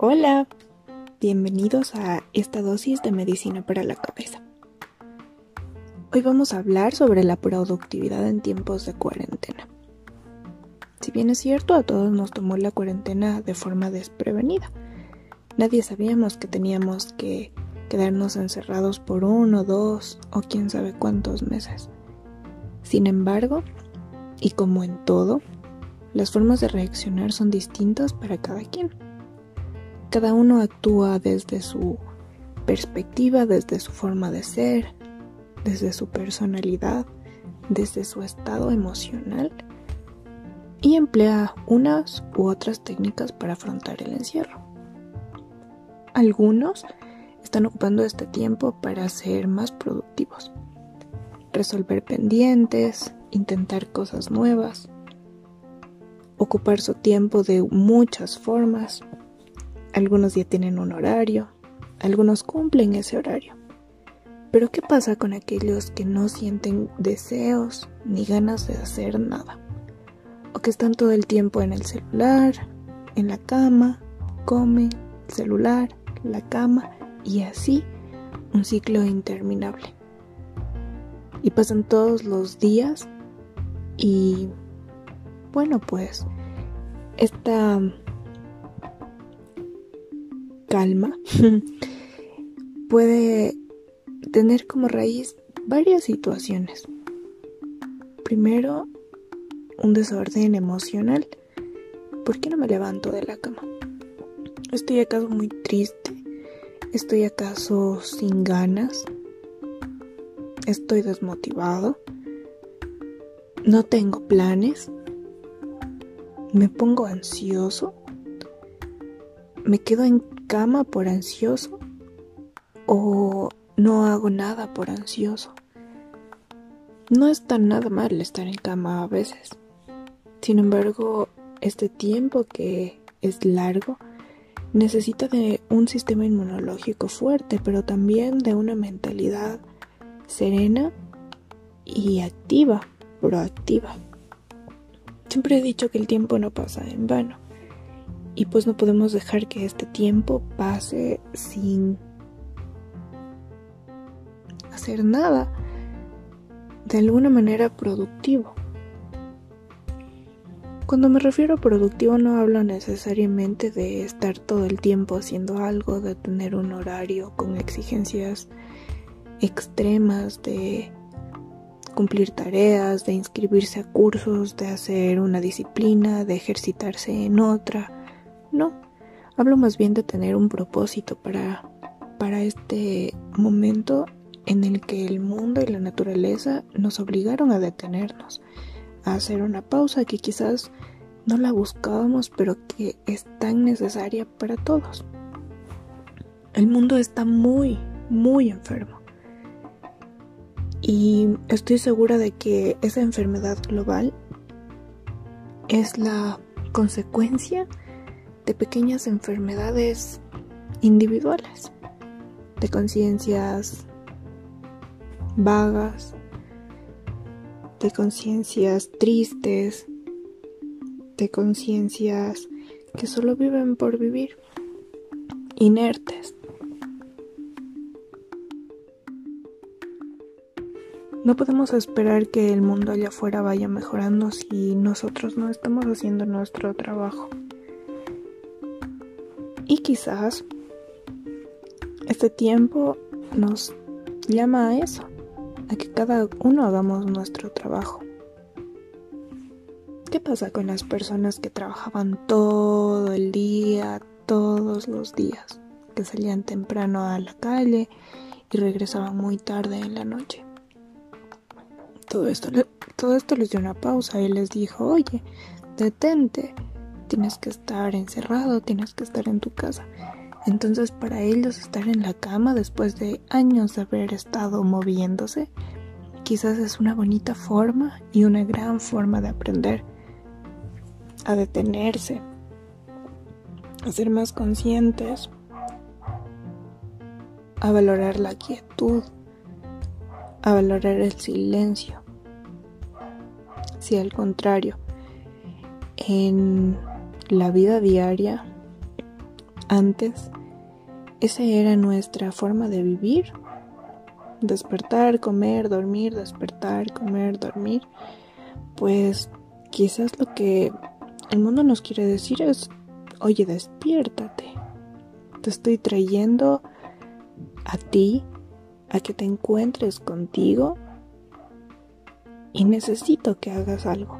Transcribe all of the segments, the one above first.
Hola, bienvenidos a esta dosis de medicina para la cabeza. Hoy vamos a hablar sobre la productividad en tiempos de cuarentena. Si bien es cierto, a todos nos tomó la cuarentena de forma desprevenida. Nadie sabíamos que teníamos que quedarnos encerrados por uno, dos o quién sabe cuántos meses. Sin embargo, y como en todo, las formas de reaccionar son distintas para cada quien. Cada uno actúa desde su perspectiva, desde su forma de ser, desde su personalidad, desde su estado emocional y emplea unas u otras técnicas para afrontar el encierro. Algunos están ocupando este tiempo para ser más productivos, resolver pendientes, intentar cosas nuevas, ocupar su tiempo de muchas formas, algunos ya tienen un horario, algunos cumplen ese horario. Pero ¿qué pasa con aquellos que no sienten deseos ni ganas de hacer nada? O que están todo el tiempo en el celular, en la cama, comen, celular, la cama y así un ciclo interminable. Y pasan todos los días y bueno pues esta calma puede tener como raíz varias situaciones. Primero, un desorden emocional. ¿Por qué no me levanto de la cama? ¿Estoy acaso muy triste? ¿Estoy acaso sin ganas? ¿Estoy desmotivado? ¿No tengo planes? ¿Me pongo ansioso? ¿Me quedo en cama por ansioso o no hago nada por ansioso. No está nada mal estar en cama a veces. Sin embargo, este tiempo que es largo necesita de un sistema inmunológico fuerte, pero también de una mentalidad serena y activa, proactiva. Siempre he dicho que el tiempo no pasa en vano y pues no podemos dejar que este tiempo pase sin hacer nada de alguna manera productivo. Cuando me refiero a productivo no hablo necesariamente de estar todo el tiempo haciendo algo, de tener un horario con exigencias extremas, de cumplir tareas, de inscribirse a cursos, de hacer una disciplina, de ejercitarse en otra. No, hablo más bien de tener un propósito para, para este momento en el que el mundo y la naturaleza nos obligaron a detenernos, a hacer una pausa que quizás no la buscábamos, pero que es tan necesaria para todos. El mundo está muy, muy enfermo. Y estoy segura de que esa enfermedad global es la consecuencia de pequeñas enfermedades individuales, de conciencias vagas, de conciencias tristes, de conciencias que solo viven por vivir, inertes. No podemos esperar que el mundo allá afuera vaya mejorando si nosotros no estamos haciendo nuestro trabajo. Y quizás este tiempo nos llama a eso, a que cada uno hagamos nuestro trabajo. ¿Qué pasa con las personas que trabajaban todo el día, todos los días, que salían temprano a la calle y regresaban muy tarde en la noche? Todo esto, todo esto les dio una pausa y les dijo, oye, detente, tienes que estar encerrado, tienes que estar en tu casa. Entonces para ellos estar en la cama después de años de haber estado moviéndose, quizás es una bonita forma y una gran forma de aprender a detenerse, a ser más conscientes, a valorar la quietud, a valorar el silencio. Si al contrario, en la vida diaria antes esa era nuestra forma de vivir. Despertar, comer, dormir, despertar, comer, dormir. Pues quizás lo que el mundo nos quiere decir es, oye, despiértate. Te estoy trayendo a ti, a que te encuentres contigo y necesito que hagas algo.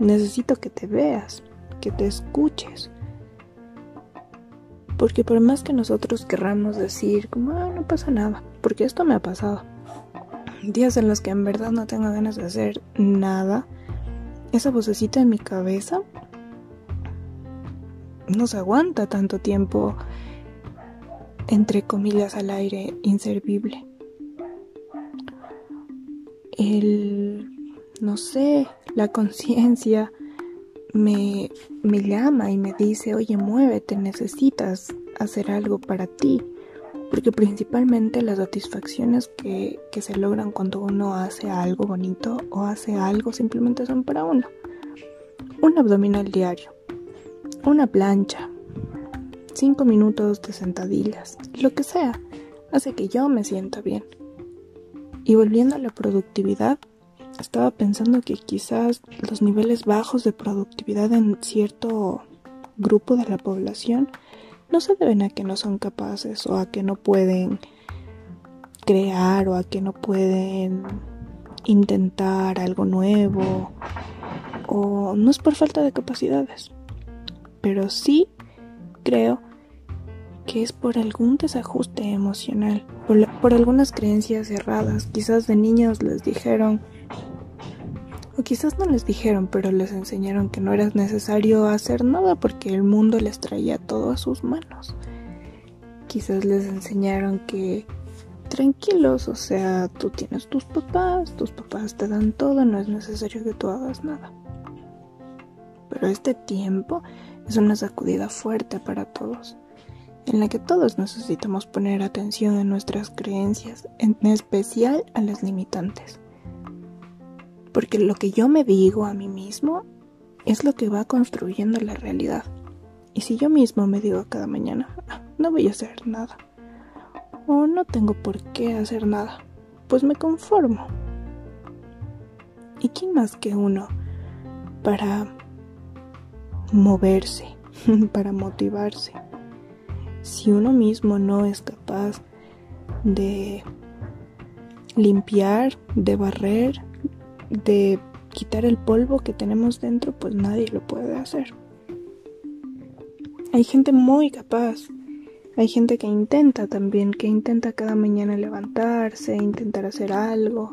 Necesito que te veas, que te escuches. Porque por más que nosotros querramos decir, como, ah, no pasa nada, porque esto me ha pasado. Días en los que en verdad no tengo ganas de hacer nada, esa vocecita en mi cabeza no se aguanta tanto tiempo, entre comillas, al aire inservible. El, no sé, la conciencia me, me llama y me dice, oye, muévete, necesitas hacer algo para ti. Porque principalmente las satisfacciones que, que se logran cuando uno hace algo bonito o hace algo simplemente son para uno. Un abdominal diario, una plancha, cinco minutos de sentadillas, lo que sea, hace que yo me sienta bien. Y volviendo a la productividad, estaba pensando que quizás los niveles bajos de productividad en cierto grupo de la población no se deben a que no son capaces o a que no pueden crear o a que no pueden intentar algo nuevo o no es por falta de capacidades, pero sí creo que es por algún desajuste emocional, por, por algunas creencias erradas. Quizás de niños les dijeron o quizás no les dijeron, pero les enseñaron que no era necesario hacer nada porque el mundo les traía todo a sus manos. Quizás les enseñaron que tranquilos, o sea, tú tienes tus papás, tus papás te dan todo, no es necesario que tú hagas nada. Pero este tiempo es una sacudida fuerte para todos, en la que todos necesitamos poner atención en nuestras creencias, en especial a las limitantes. Porque lo que yo me digo a mí mismo es lo que va construyendo la realidad. Y si yo mismo me digo cada mañana, ah, no voy a hacer nada, o no tengo por qué hacer nada, pues me conformo. ¿Y quién más que uno para moverse, para motivarse? Si uno mismo no es capaz de limpiar, de barrer, de quitar el polvo que tenemos dentro, pues nadie lo puede hacer. Hay gente muy capaz. Hay gente que intenta también, que intenta cada mañana levantarse, intentar hacer algo,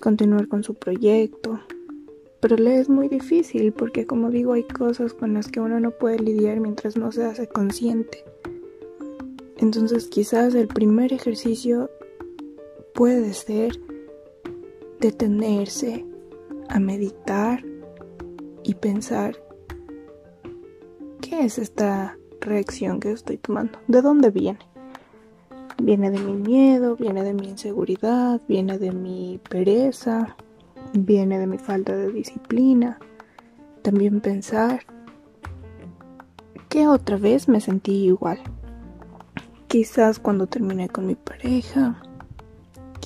continuar con su proyecto. Pero le es muy difícil porque como digo hay cosas con las que uno no puede lidiar mientras no se hace consciente. Entonces quizás el primer ejercicio puede ser detenerse a meditar y pensar qué es esta reacción que estoy tomando, de dónde viene. Viene de mi miedo, viene de mi inseguridad, viene de mi pereza, viene de mi falta de disciplina. También pensar que otra vez me sentí igual. Quizás cuando terminé con mi pareja,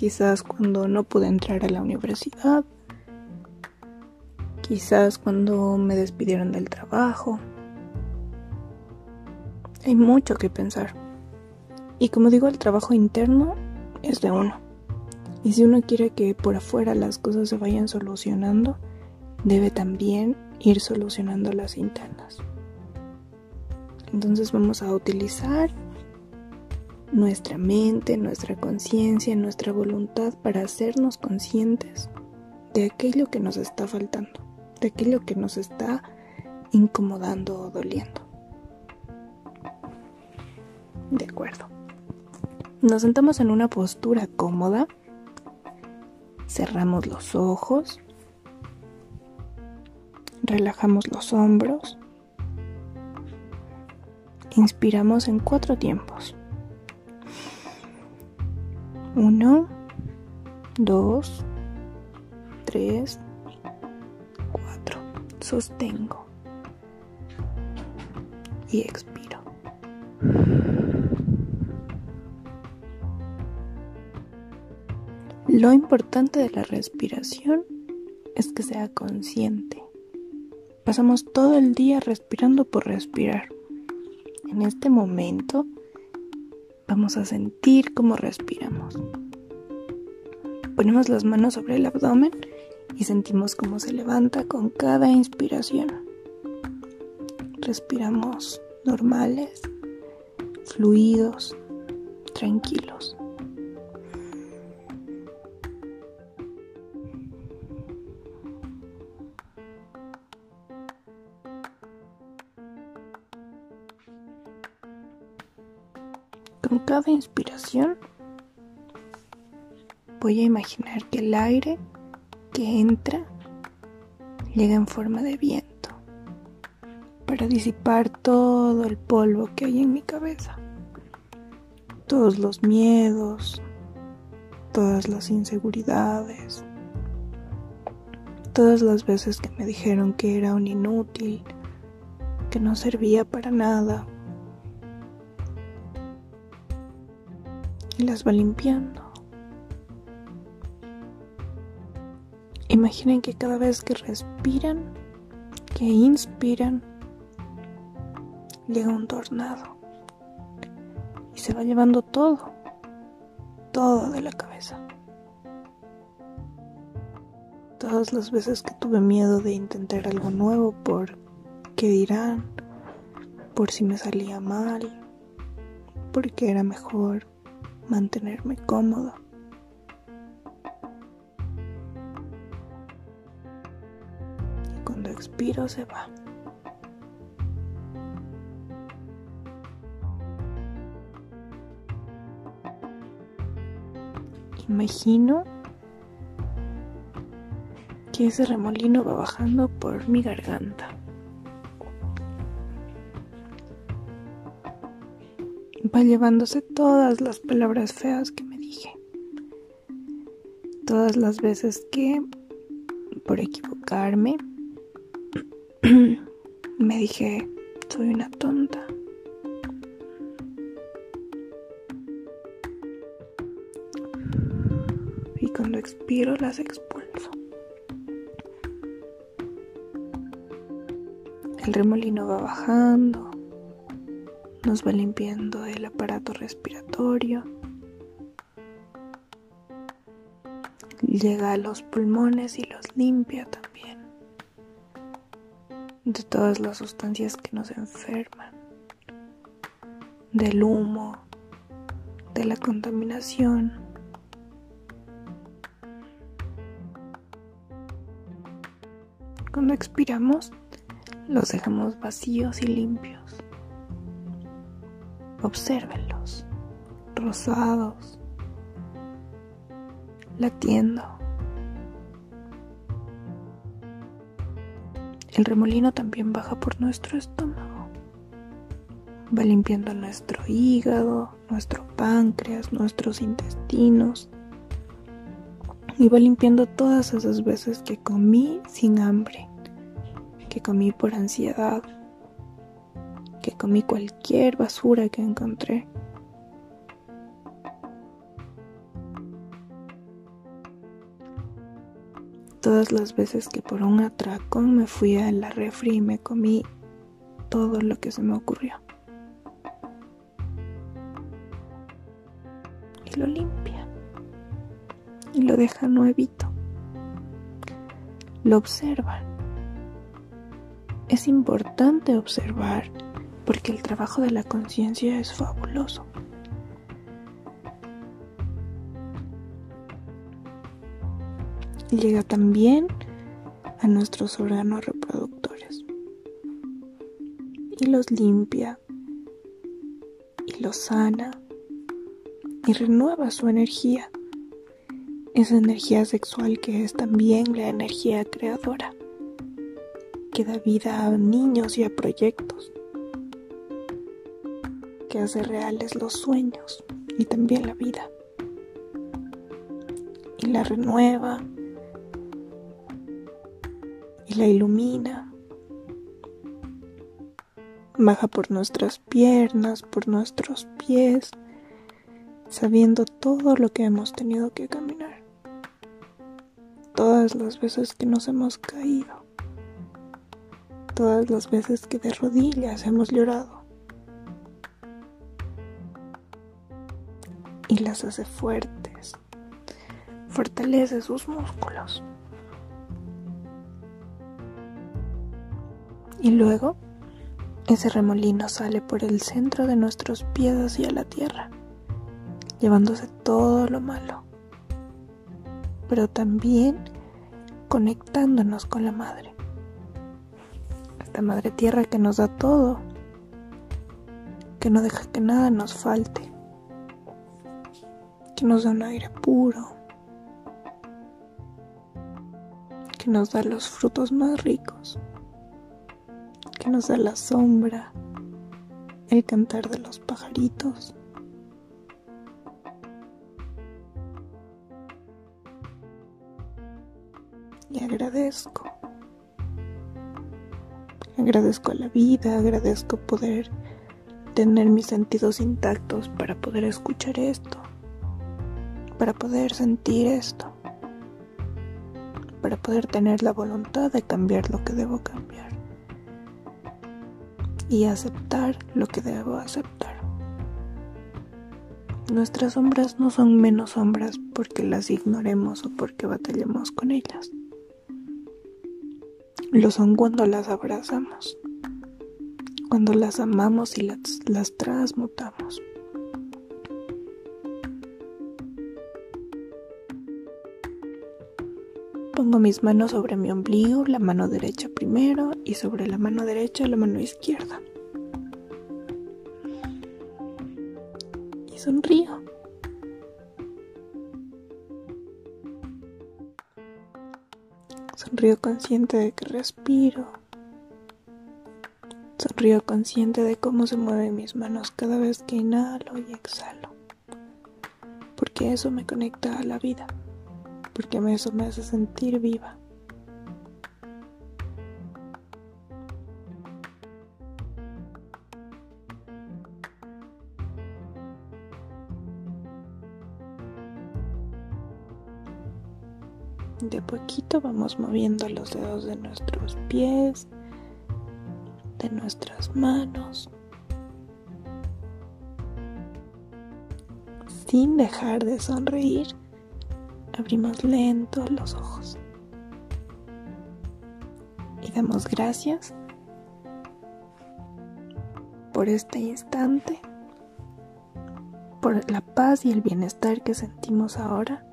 quizás cuando no pude entrar a la universidad, quizás cuando me despidieron del trabajo. Hay mucho que pensar. Y como digo, el trabajo interno es de uno. Y si uno quiere que por afuera las cosas se vayan solucionando, debe también ir solucionando las internas. Entonces vamos a utilizar nuestra mente, nuestra conciencia, nuestra voluntad para hacernos conscientes de aquello que nos está faltando, de aquello que nos está incomodando o doliendo. De acuerdo. Nos sentamos en una postura cómoda, cerramos los ojos, relajamos los hombros, inspiramos en cuatro tiempos. 1, 2, 3, 4. Sostengo. Y expiro. Lo importante de la respiración es que sea consciente. Pasamos todo el día respirando por respirar. En este momento vamos a sentir cómo respiramos. Ponemos las manos sobre el abdomen y sentimos cómo se levanta con cada inspiración. Respiramos normales, fluidos, tranquilos. Cada inspiración voy a imaginar que el aire que entra llega en forma de viento para disipar todo el polvo que hay en mi cabeza, todos los miedos, todas las inseguridades, todas las veces que me dijeron que era un inútil, que no servía para nada, y las va limpiando. Imaginen que cada vez que respiran, que inspiran, llega un tornado y se va llevando todo, todo de la cabeza. Todas las veces que tuve miedo de intentar algo nuevo por qué dirán, por si me salía mal, porque era mejor mantenerme cómodo. Y cuando expiro se va. Imagino que ese remolino va bajando por mi garganta. Va llevándose todas las palabras feas que me dije. Todas las veces que, por equivocarme, me dije, soy una tonta. Y cuando expiro las expulso. El remolino va bajando nos va limpiando el aparato respiratorio, llega a los pulmones y los limpia también de todas las sustancias que nos enferman, del humo, de la contaminación. Cuando expiramos, los dejamos vacíos y limpios. Obsérvenlos, rosados, latiendo. El remolino también baja por nuestro estómago. Va limpiando nuestro hígado, nuestro páncreas, nuestros intestinos. Y va limpiando todas esas veces que comí sin hambre, que comí por ansiedad, que comí cualquier basura que encontré. Todas las veces que por un atracón me fui a la refri y me comí todo lo que se me ocurrió. Y lo limpia. Y lo deja nuevito. Lo observan. Es importante observar porque el trabajo de la conciencia es fabuloso. Llega también a nuestros órganos reproductores y los limpia y los sana y renueva su energía, esa energía sexual que es también la energía creadora, que da vida a niños y a proyectos hace reales los sueños y también la vida. Y la renueva y la ilumina. Baja por nuestras piernas, por nuestros pies, sabiendo todo lo que hemos tenido que caminar. todas las veces que nos hemos caído, todas las veces que de rodillas hemos llorado. Y las hace fuertes, fortalece sus músculos. Y luego, ese remolino sale por el centro de nuestros pies hacia la tierra, llevándose todo lo malo pero también conectándonos con la madre. Esta madre tierra que nos da todo, que no deja que nada nos falte, que nos da un aire puro, que nos da los frutos más ricos, que nos da la sombra, el cantar de los pajaritos y agradezco. Agradezco a la vida, agradezco poder tener mis sentidos intactos para poder escuchar esto, para poder sentir esto, para poder tener la voluntad de cambiar lo que debo cambiar y aceptar lo que debo aceptar. Nuestras sombras no son menos sombras porque las ignoremos o porque batallemos con ellas lo son cuando las abrazamos, cuando las amamos y las, las transmutamos. Pongo mis manos sobre mi ombligo, la mano derecha primero y sobre la mano derecha la mano izquierda. Y sonrío. Sonrío consciente de que respiro. Sonrío consciente de cómo se mueven mis manos cada vez que inhalo y exhalo. Porque eso me conecta a la vida. Porque eso me hace sentir viva. De poquito vamos moviendo los dedos de nuestros pies, de nuestras manos, sin dejar de sonreír. Abrimos lento los ojos y damos gracias por este instante, por la paz y el bienestar que sentimos ahora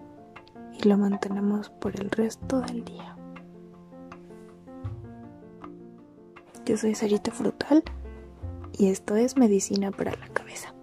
y lo mantenemos por el resto del día. Yo soy Sarita Frutal y esto es Medicina para la Cabeza.